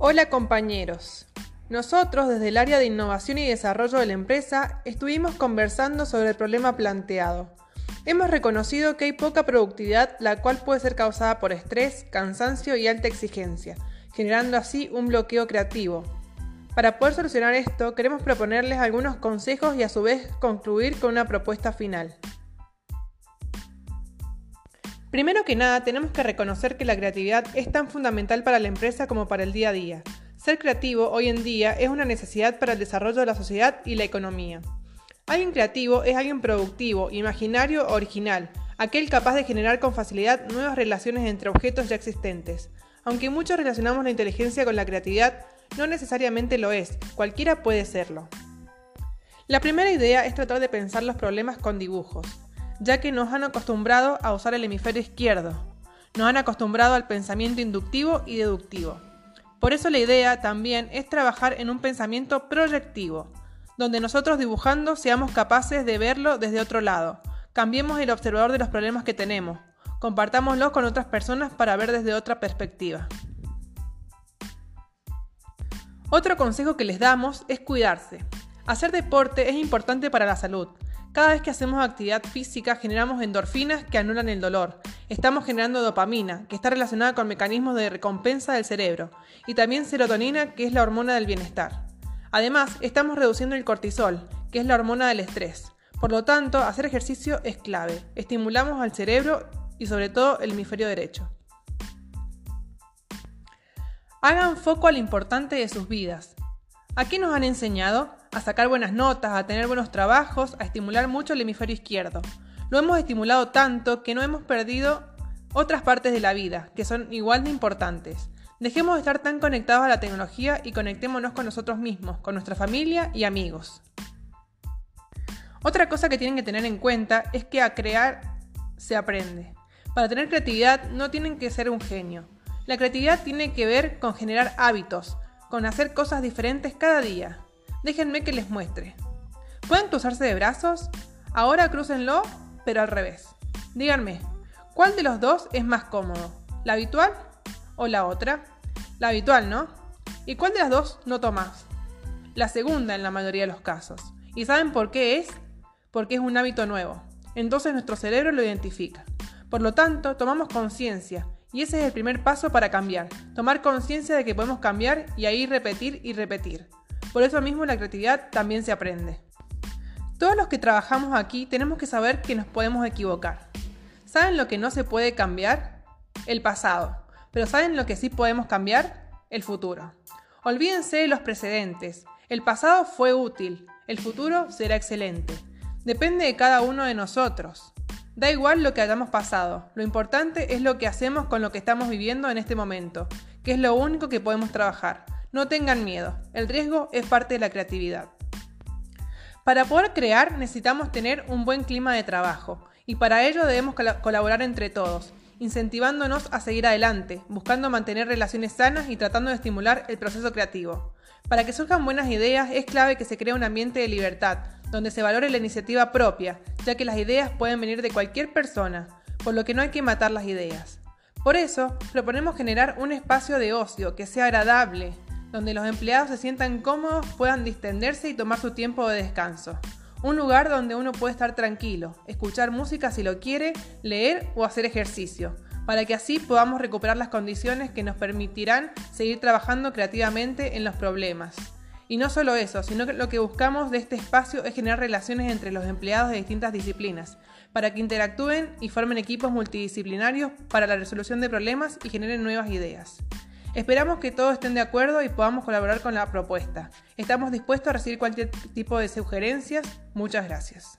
Hola compañeros. Nosotros desde el área de innovación y desarrollo de la empresa estuvimos conversando sobre el problema planteado. Hemos reconocido que hay poca productividad la cual puede ser causada por estrés, cansancio y alta exigencia, generando así un bloqueo creativo. Para poder solucionar esto, queremos proponerles algunos consejos y a su vez concluir con una propuesta final. Primero que nada, tenemos que reconocer que la creatividad es tan fundamental para la empresa como para el día a día. Ser creativo hoy en día es una necesidad para el desarrollo de la sociedad y la economía. Alguien creativo es alguien productivo, imaginario o original, aquel capaz de generar con facilidad nuevas relaciones entre objetos ya existentes. Aunque muchos relacionamos la inteligencia con la creatividad, no necesariamente lo es, cualquiera puede serlo. La primera idea es tratar de pensar los problemas con dibujos ya que nos han acostumbrado a usar el hemisferio izquierdo. Nos han acostumbrado al pensamiento inductivo y deductivo. Por eso la idea también es trabajar en un pensamiento proyectivo, donde nosotros dibujando seamos capaces de verlo desde otro lado. Cambiemos el observador de los problemas que tenemos. Compartámoslos con otras personas para ver desde otra perspectiva. Otro consejo que les damos es cuidarse. Hacer deporte es importante para la salud, cada vez que hacemos actividad física generamos endorfinas que anulan el dolor. Estamos generando dopamina, que está relacionada con mecanismos de recompensa del cerebro, y también serotonina, que es la hormona del bienestar. Además, estamos reduciendo el cortisol, que es la hormona del estrés. Por lo tanto, hacer ejercicio es clave. Estimulamos al cerebro y sobre todo el hemisferio derecho. Hagan foco al importante de sus vidas. ¿A qué nos han enseñado? A sacar buenas notas, a tener buenos trabajos, a estimular mucho el hemisferio izquierdo. Lo hemos estimulado tanto que no hemos perdido otras partes de la vida, que son igual de importantes. Dejemos de estar tan conectados a la tecnología y conectémonos con nosotros mismos, con nuestra familia y amigos. Otra cosa que tienen que tener en cuenta es que a crear se aprende. Para tener creatividad no tienen que ser un genio. La creatividad tiene que ver con generar hábitos, con hacer cosas diferentes cada día. Déjenme que les muestre. ¿Pueden cruzarse de brazos? Ahora crúcenlo, pero al revés. Díganme, ¿cuál de los dos es más cómodo? ¿La habitual o la otra? La habitual, ¿no? ¿Y cuál de las dos no tomas? La segunda en la mayoría de los casos. ¿Y saben por qué es? Porque es un hábito nuevo. Entonces nuestro cerebro lo identifica. Por lo tanto, tomamos conciencia y ese es el primer paso para cambiar. Tomar conciencia de que podemos cambiar y ahí repetir y repetir. Por eso mismo la creatividad también se aprende. Todos los que trabajamos aquí tenemos que saber que nos podemos equivocar. ¿Saben lo que no se puede cambiar? El pasado. Pero ¿saben lo que sí podemos cambiar? El futuro. Olvídense de los precedentes. El pasado fue útil, el futuro será excelente. Depende de cada uno de nosotros. Da igual lo que hayamos pasado, lo importante es lo que hacemos con lo que estamos viviendo en este momento, que es lo único que podemos trabajar. No tengan miedo, el riesgo es parte de la creatividad. Para poder crear necesitamos tener un buen clima de trabajo y para ello debemos colaborar entre todos, incentivándonos a seguir adelante, buscando mantener relaciones sanas y tratando de estimular el proceso creativo. Para que surjan buenas ideas es clave que se cree un ambiente de libertad, donde se valore la iniciativa propia, ya que las ideas pueden venir de cualquier persona, por lo que no hay que matar las ideas. Por eso, proponemos generar un espacio de ocio que sea agradable, donde los empleados se sientan cómodos, puedan distenderse y tomar su tiempo de descanso. Un lugar donde uno puede estar tranquilo, escuchar música si lo quiere, leer o hacer ejercicio, para que así podamos recuperar las condiciones que nos permitirán seguir trabajando creativamente en los problemas. Y no solo eso, sino que lo que buscamos de este espacio es generar relaciones entre los empleados de distintas disciplinas, para que interactúen y formen equipos multidisciplinarios para la resolución de problemas y generen nuevas ideas. Esperamos que todos estén de acuerdo y podamos colaborar con la propuesta. Estamos dispuestos a recibir cualquier tipo de sugerencias. Muchas gracias.